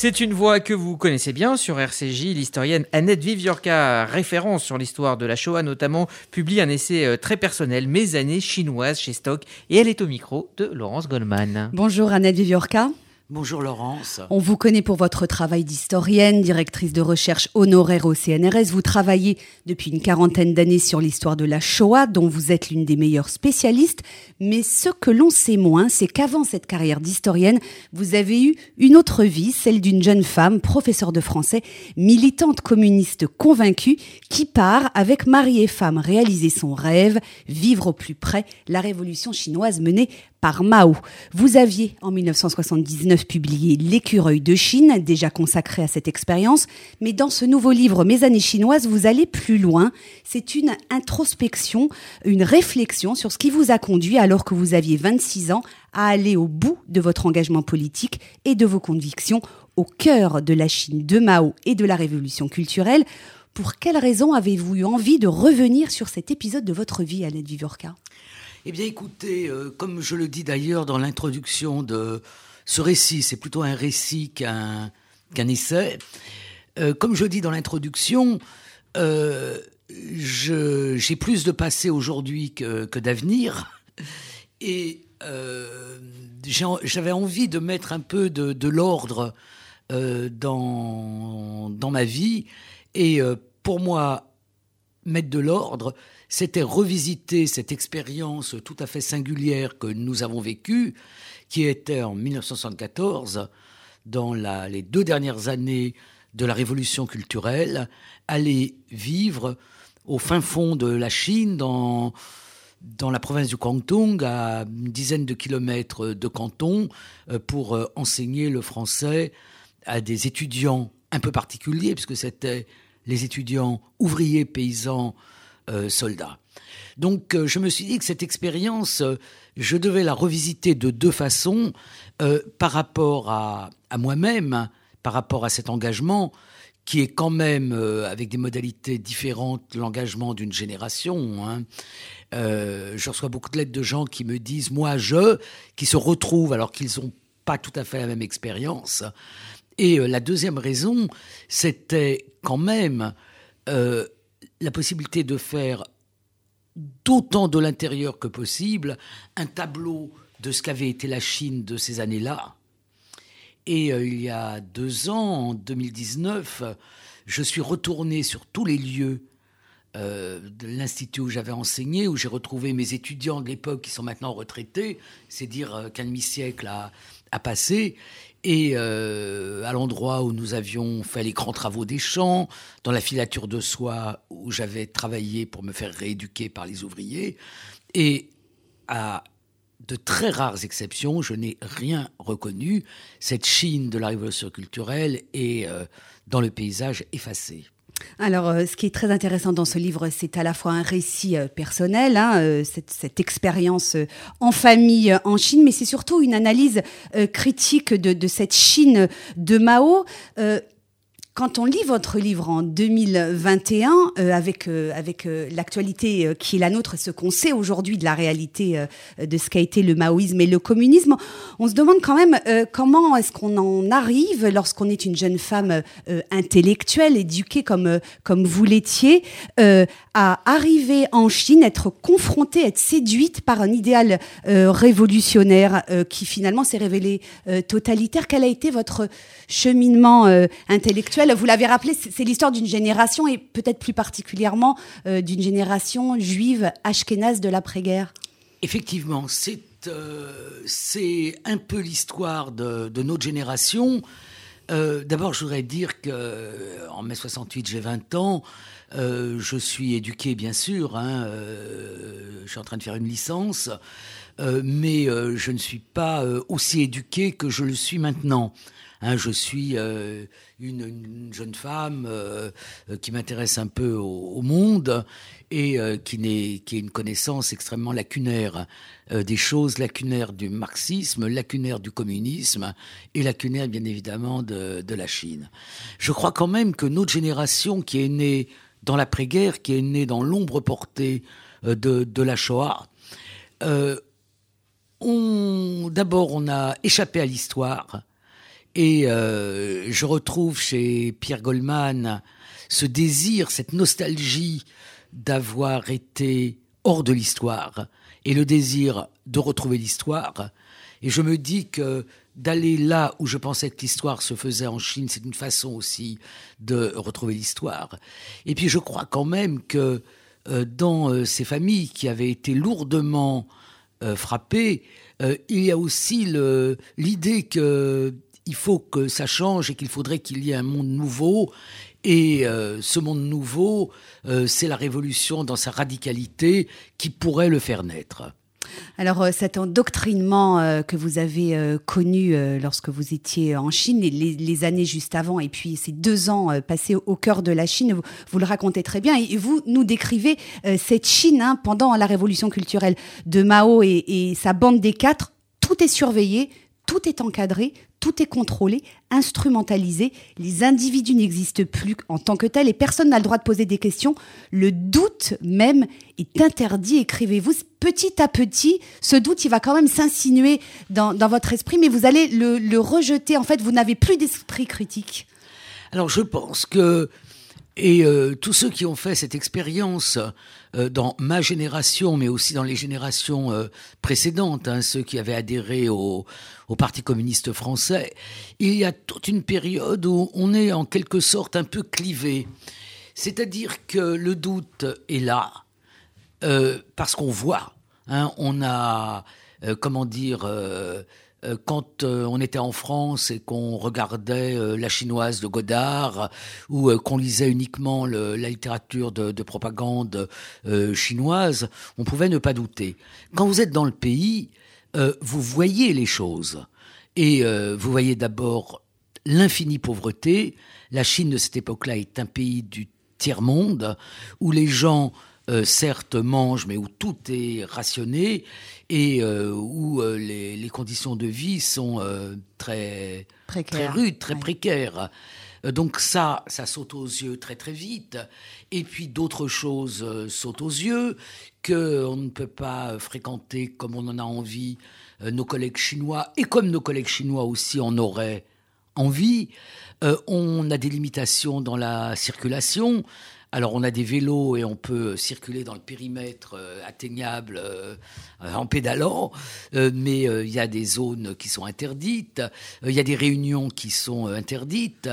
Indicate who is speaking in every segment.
Speaker 1: C'est une voix que vous connaissez bien sur RCJ. L'historienne Annette Viviorca, référence sur l'histoire de la Shoah notamment, publie un essai euh, très personnel, Mes années chinoises chez Stock, et elle est au micro de Laurence Goldman.
Speaker 2: Bonjour Annette Viviorca.
Speaker 3: Bonjour Laurence.
Speaker 2: On vous connaît pour votre travail d'historienne, directrice de recherche honoraire au CNRS. Vous travaillez depuis une quarantaine d'années sur l'histoire de la Shoah, dont vous êtes l'une des meilleures spécialistes. Mais ce que l'on sait moins, c'est qu'avant cette carrière d'historienne, vous avez eu une autre vie, celle d'une jeune femme, professeure de français, militante communiste convaincue, qui part, avec mari et femme, réaliser son rêve, vivre au plus près la révolution chinoise menée par Mao. Vous aviez en 1979 publié L'écureuil de Chine, déjà consacré à cette expérience, mais dans ce nouveau livre Mes années chinoises, vous allez plus loin. C'est une introspection, une réflexion sur ce qui vous a conduit, alors que vous aviez 26 ans, à aller au bout de votre engagement politique et de vos convictions au cœur de la Chine de Mao et de la révolution culturelle. Pour quelles raisons avez-vous eu envie de revenir sur cet épisode de votre vie, Annette Vivorca
Speaker 3: eh bien, écoutez, euh, comme je le dis d'ailleurs dans l'introduction de ce récit, c'est plutôt un récit qu'un essai. Euh, comme je dis dans l'introduction, euh, j'ai plus de passé aujourd'hui que, d'avenir. Et j'avais envie de mettre un peu de, l'ordre dans ma vie. Et pour moi, mettre de l'ordre, c'était revisiter cette expérience tout à fait singulière que nous avons vécue, qui était en 1974, dans les deux dernières années de la révolution culturelle, aller vivre au fin fond de la Chine, dans, la province du Guangdong, à une dizaine de kilomètres de Canton, euh, pour euh, enseigner le français à des étudiants un peu particuliers, puisque c'était les étudiants ouvriers paysans euh, soldats. Donc euh, je me suis dit que cette expérience, euh, je devais la revisiter de deux façons, par rapport à, moi-même, par rapport à cet engagement, qui est quand même, avec des modalités différentes, l'engagement d'une génération. Hein. je reçois beaucoup de lettres de gens qui me disent, moi, je, qui se retrouvent alors qu'ils n'ont pas tout à fait la même expérience. Et la deuxième raison, c'était quand même la possibilité de faire d'autant de l'intérieur que possible un tableau de ce qu'avait été la Chine de ces années-là. Et euh, il y a deux ans, en 2019, je suis retourné sur tous les lieux euh, de l'institut où j'avais enseigné, où j'ai retrouvé mes étudiants de l'époque qui sont maintenant retraités, c'est dire euh, qu'un demi-siècle a, passé, et euh, à l'endroit où nous avions fait les grands travaux des champs, dans la filature de soie où j'avais travaillé pour me faire rééduquer par les ouvriers, et à de très rares exceptions, je n'ai rien reconnu. Cette Chine de la révolution culturelle est dans le paysage effacée.
Speaker 2: Alors, euh, ce qui est très intéressant dans ce livre, c'est à la fois un récit euh, personnel, hein, euh, cette, expérience en famille en Chine, mais c'est surtout une analyse critique de, de, cette Chine de Mao quand on lit votre livre en 2021, euh, avec, euh, avec euh, l'actualité qui est la nôtre, ce qu'on sait aujourd'hui de la réalité de ce qu'a été le maoïsme et le communisme, on se demande quand même comment est-ce qu'on en arrive lorsqu'on est une jeune femme intellectuelle, éduquée comme, comme vous l'étiez, à arriver en Chine, être confrontée, être séduite par un idéal révolutionnaire qui finalement s'est révélé totalitaire. Quel a été votre cheminement intellectuel vous l'avez rappelé, c'est l'histoire d'une génération et peut-être plus particulièrement euh, d'une génération juive ashkénaze de l'après-guerre.
Speaker 3: Effectivement, euh, c'est un peu l'histoire de, notre génération. Euh, d'abord, je voudrais dire que en mai 68, j'ai 20 ans. je suis éduqué, bien sûr. Hein, je suis en train de faire une licence, mais je ne suis pas aussi éduqué que je le suis maintenant. Hein, je suis euh, une, jeune femme euh, qui m'intéresse un peu au, monde et euh, qui, n'est, qui a une connaissance extrêmement lacunaire des choses, lacunaire du marxisme, lacunaire du communisme et lacunaire bien évidemment de, de la Chine. Je crois quand même que notre génération qui est née dans l'après-guerre, qui est née dans l'ombre portée de, de la Shoah, on, d'abord on a échappé à l'histoire Et je retrouve chez Pierre Goldman ce désir, cette nostalgie d'avoir été hors de l'histoire et le désir de retrouver l'histoire. Et je me dis que d'aller là où je pensais que l'histoire se faisait en Chine, c'est une façon aussi de retrouver l'histoire. Et puis je crois quand même que euh, dans euh, ces familles qui avaient été lourdement euh, frappées, il y a aussi l'idée qu'il faut que ça change et qu'il faudrait qu'il y ait un monde nouveau. Et ce monde nouveau, c'est la révolution dans sa radicalité qui pourrait le faire naître.
Speaker 2: Alors euh, cet endoctrinement euh, que vous avez euh, connu lorsque vous étiez en Chine, les, les, années juste avant, et puis ces deux ans passés au, cœur de la Chine, vous, le racontez très bien, et, vous nous décrivez cette Chine hein, pendant la révolution culturelle de Mao et sa bande des quatre, tout est surveillé, tout est encadré, tout est contrôlé, instrumentalisé, les individus n'existent plus en tant que tels et personne n'a le droit de poser des questions. Le doute même est interdit, écrivez-vous. Petit à petit, ce doute, il va quand même s'insinuer dans, votre esprit, mais vous allez le rejeter. En fait, vous n'avez plus d'esprit critique.
Speaker 3: Alors je pense que et euh, tous ceux qui ont fait cette expérience euh, dans ma génération, mais aussi dans les générations euh, précédentes, hein, ceux qui avaient adhéré au, au, Parti communiste français, il y a toute une période où on est en quelque sorte un peu clivé. C'est-à-dire que le doute est là, parce qu'on voit. Hein, on a, comment dire euh, quand euh, on était en France et qu'on regardait euh, la chinoise de Godard ou qu'on lisait uniquement la littérature de, de propagande chinoise, on pouvait ne pas douter. Quand vous êtes dans le pays, vous voyez les choses. Et vous voyez d'abord l'infinie pauvreté. La Chine de cette époque-là est un pays du tiers-monde où les gens euh, certes mangent, mais où tout est rationné et euh, où euh, les, conditions de vie sont très, très rudes, très précaires. Donc ça, ça saute aux yeux très très vite. Et puis d'autres choses sautent aux yeux qu'on ne peut pas fréquenter comme on en a envie nos collègues chinois et comme nos collègues chinois aussi en auraient envie. on a des limitations dans la circulation. Alors on a des vélos et on peut circuler dans le périmètre euh, atteignable euh, en pédalant, euh, mais il y a des zones qui sont interdites, il y a des réunions qui sont interdites.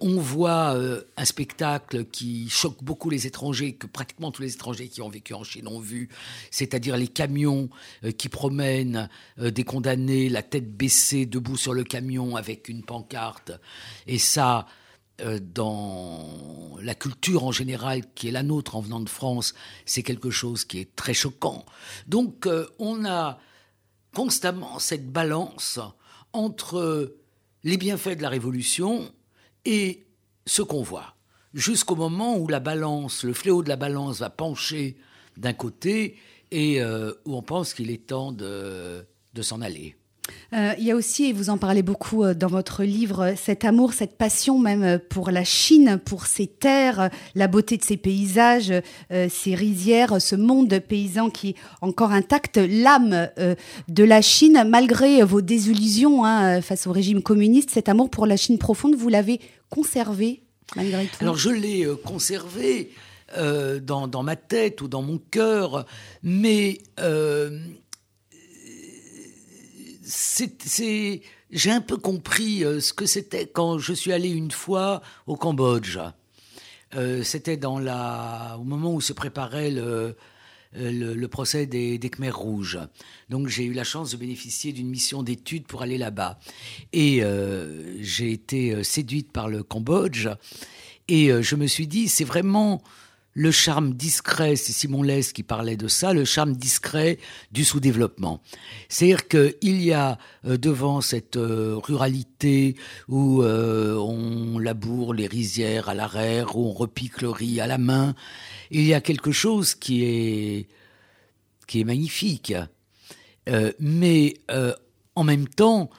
Speaker 3: on voit un spectacle qui choque beaucoup les étrangers, que pratiquement tous les étrangers qui ont vécu en Chine ont vu, c'est-à-dire les camions qui promènent des condamnés, la tête baissée, debout sur le camion avec une pancarte. Et ça, euh, dans la culture en général qui est la nôtre en venant de France, c'est quelque chose qui est très choquant. Donc euh, on a constamment cette balance entre les bienfaits de la Révolution et ce qu'on voit, jusqu'au moment où la balance, le fléau de la balance va pencher d'un côté et euh, où on pense qu'il est temps de s'en aller.
Speaker 2: Euh, il y a aussi, et vous en parlez beaucoup euh, dans votre livre, cet amour, cette passion même euh, pour la Chine, pour ses terres, la beauté de ses paysages, ses rizières, ce monde paysan qui est encore intact, l'âme de la Chine, malgré vos désillusions hein, face au régime communiste, cet amour pour la Chine profonde, vous l'avez conservé malgré tout?
Speaker 3: Alors je l'ai conservé dans, ma tête ou dans mon cœur, mais c'est, j'ai un peu compris euh, ce que c'était quand je suis allé une fois au Cambodge. Euh, c'était dans la, au moment où se préparait le, euh, le, procès des, Khmers rouges. Donc j'ai eu la chance de bénéficier d'une mission d'études pour aller là-bas. Et j'ai été séduite par le Cambodge. Et je me suis dit, c'est vraiment le charme discret, c'est Simon Lès qui parlait de ça, le charme discret du sous-développement. C'est-à-dire qu'il y a euh, devant cette euh, ruralité où euh, on laboure les rizières à l'arrière, où on repique le riz à la main, il y a quelque chose qui est, qui est magnifique. mais en même temps,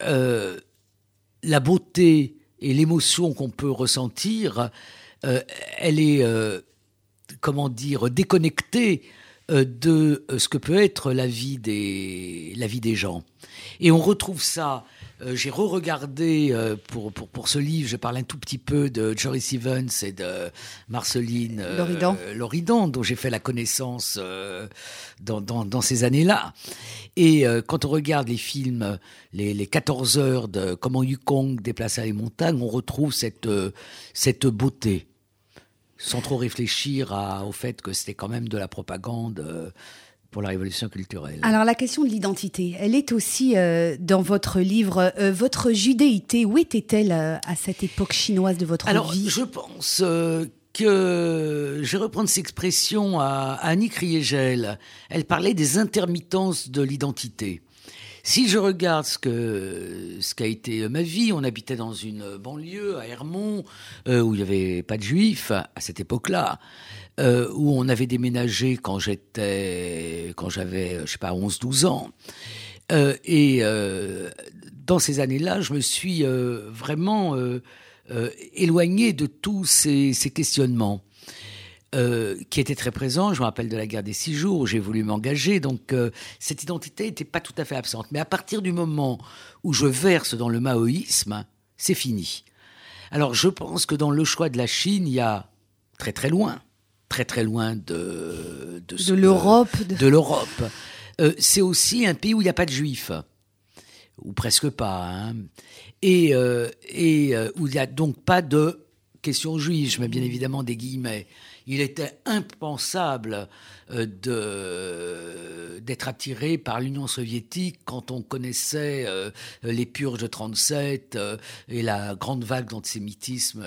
Speaker 3: la beauté et l'émotion qu'on peut ressentir, elle est comment dire, déconnecté euh, de euh, ce que peut être la vie des, la vie des gens. Et on retrouve ça euh, j'ai re-regardé pour, pour, pour, ce livre, je parle un tout petit peu de Joris Evans et de Marceline
Speaker 2: Loridan,
Speaker 3: Loridan dont j'ai fait la connaissance dans, dans, dans, ces années-là. Et quand on regarde les films, les, les 14 heures de comment Yukong déplaça les montagnes, on retrouve cette, cette beauté sans trop réfléchir à, au fait que c'était quand même de la propagande pour la révolution culturelle.
Speaker 2: Alors la question de l'identité, elle est aussi euh, dans votre livre. Euh, votre judéité, où était-elle euh, à cette époque chinoise de votre
Speaker 3: Alors,
Speaker 2: vie?
Speaker 3: Je pense que je vais reprendre cette expression à, Annie Kriegel. Elle parlait des intermittences de l'identité. Si je regarde ce ce qu'a été ma vie, on habitait dans une banlieue à Hermont où il n'y avait pas de juifs à cette époque-là. Euh, où on avait déménagé quand j'étais, quand j'avais, je sais pas, 11-12 ans. Euh, et euh, dans ces années-là, je me suis euh, vraiment euh, euh, éloigné de tous ces questionnements. Qui étaient très présents. Je me rappelle de la guerre des six jours où j'ai voulu m'engager. Donc, cette identité n'était pas tout à fait absente. Mais à partir du moment où je verse dans le maoïsme, c'est fini. Alors, je pense que dans le choix de la Chine, il y a très très loin très très loin de
Speaker 2: de, l'Europe.
Speaker 3: De, l'Europe. Euh, c'est aussi un pays où il n'y a pas de juifs, ou presque pas, hein. et, euh, et euh, où il n'y a donc pas de question juive, je mets bien évidemment des guillemets. Il était impensable euh, d'être attiré par l'Union soviétique quand on connaissait euh, les purges de 37 euh, et la grande vague d'antisémitisme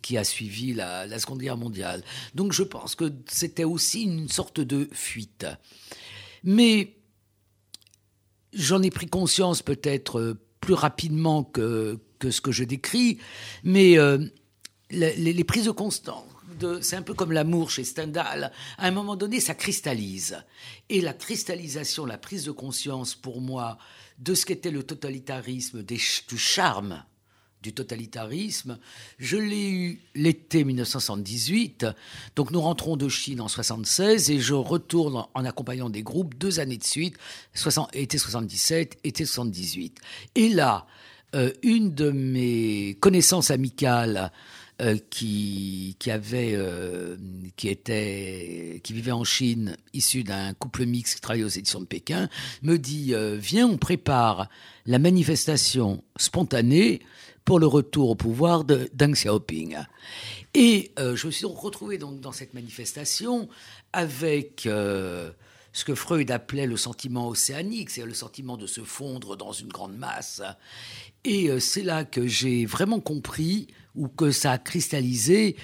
Speaker 3: qui a suivi la, Seconde Guerre mondiale. Donc je pense que c'était aussi une sorte de fuite. Mais j'en ai pris conscience peut-être plus rapidement que, ce que je décris, mais les, les, prises de conscience, c'est un peu comme l'amour chez Stendhal. À un moment donné, ça cristallise. Et la cristallisation, la prise de conscience pour moi de ce qu'était le totalitarisme, du charme du totalitarisme, je l'ai eu l'été 1978. Donc nous rentrons de Chine en 76 et je retourne en accompagnant des groupes deux années de suite, 60, été 77, été 78. Et là, euh, une de mes connaissances amicales euh, qui, qui avait, euh, qui était, qui vivait en Chine, issu d'un couple mixte qui travaillait aux éditions de Pékin, me dit euh, viens, on prépare la manifestation spontanée pour le retour au pouvoir de Deng Xiaoping. Et je me suis retrouvé donc dans cette manifestation avec ce que Freud appelait le sentiment océanique, c'est le sentiment de se fondre dans une grande masse. Et c'est là que j'ai vraiment compris ou que ça a cristallisé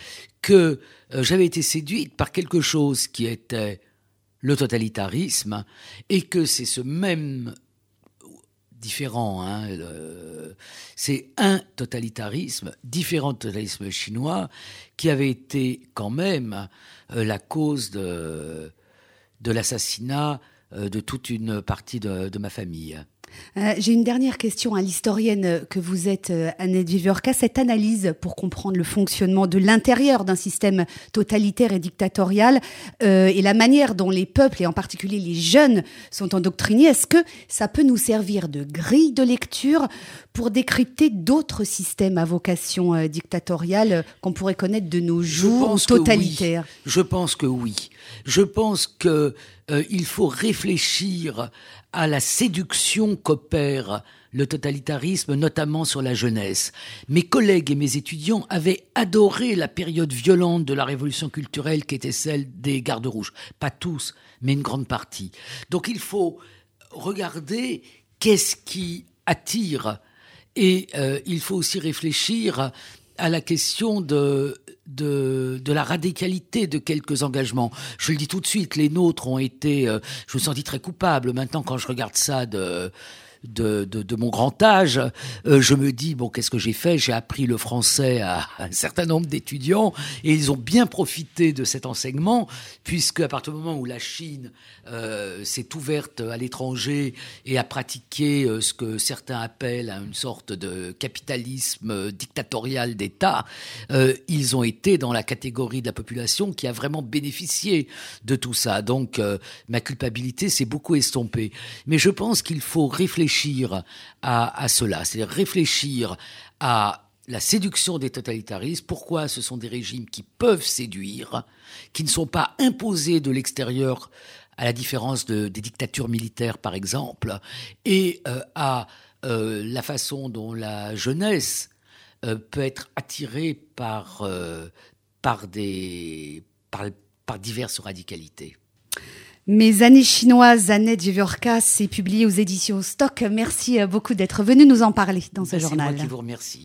Speaker 3: que euh, j'avais été séduite par quelque chose qui était le totalitarisme et que c'est ce même différent, hein, c'est un totalitarisme différent totalitarisme chinois qui avait été quand même euh, la cause de, de l'assassinat euh, de toute une partie de, de ma famille.
Speaker 2: Euh, j'ai une dernière question à l'historienne que vous êtes, euh, Annette Viviorca. Cette analyse pour comprendre le fonctionnement de l'intérieur d'un système totalitaire et dictatorial euh, et la manière dont les peuples, et en particulier les jeunes, sont endoctrinés, est-ce que ça peut nous servir de grille de lecture pour décrypter d'autres systèmes à vocation euh, dictatoriale qu'on pourrait connaître de nos jours, totalitaires?
Speaker 3: Je pense que oui. Je pense que euh, il faut réfléchir à la séduction qu'opère le totalitarisme, notamment sur la jeunesse. Mes collègues et mes étudiants avaient adoré la période violente de la révolution culturelle qui était celle des gardes rouges. Pas tous, mais une grande partie. Donc il faut regarder qu'est-ce qui attire et euh, il faut aussi réfléchir à la question de, de, de, la radicalité de quelques engagements. Je le dis tout de suite, les nôtres ont été, euh, je me sens très coupable maintenant quand je regarde ça de, de, de, de mon grand âge, euh, je me dis bon qu'est-ce que j'ai fait? J'ai appris le français à, un certain nombre d'étudiants et ils ont bien profité de cet enseignement puisque à partir du moment où la Chine euh, s'est ouverte à l'étranger et a pratiqué euh, ce que certains appellent une sorte de capitalisme dictatorial d'État, euh, ils ont été dans la catégorie de la population qui a vraiment bénéficié de tout ça. Donc ma culpabilité s'est beaucoup estompée. Mais je pense qu'il faut réfléchir à, cela, c'est-à-dire réfléchir à la séduction des totalitarismes, pourquoi ce sont des régimes qui peuvent séduire, qui ne sont pas imposés de l'extérieur, à la différence de, des dictatures militaires par exemple, et euh, à euh, la façon dont la jeunesse euh, peut être attirée par, par diverses radicalités.
Speaker 2: Mes années chinoises, Annette Viviorca, c'est publié aux éditions Stock. Merci beaucoup d'être venu nous en parler dans ce journal.
Speaker 3: C'est moi qui vous remercie.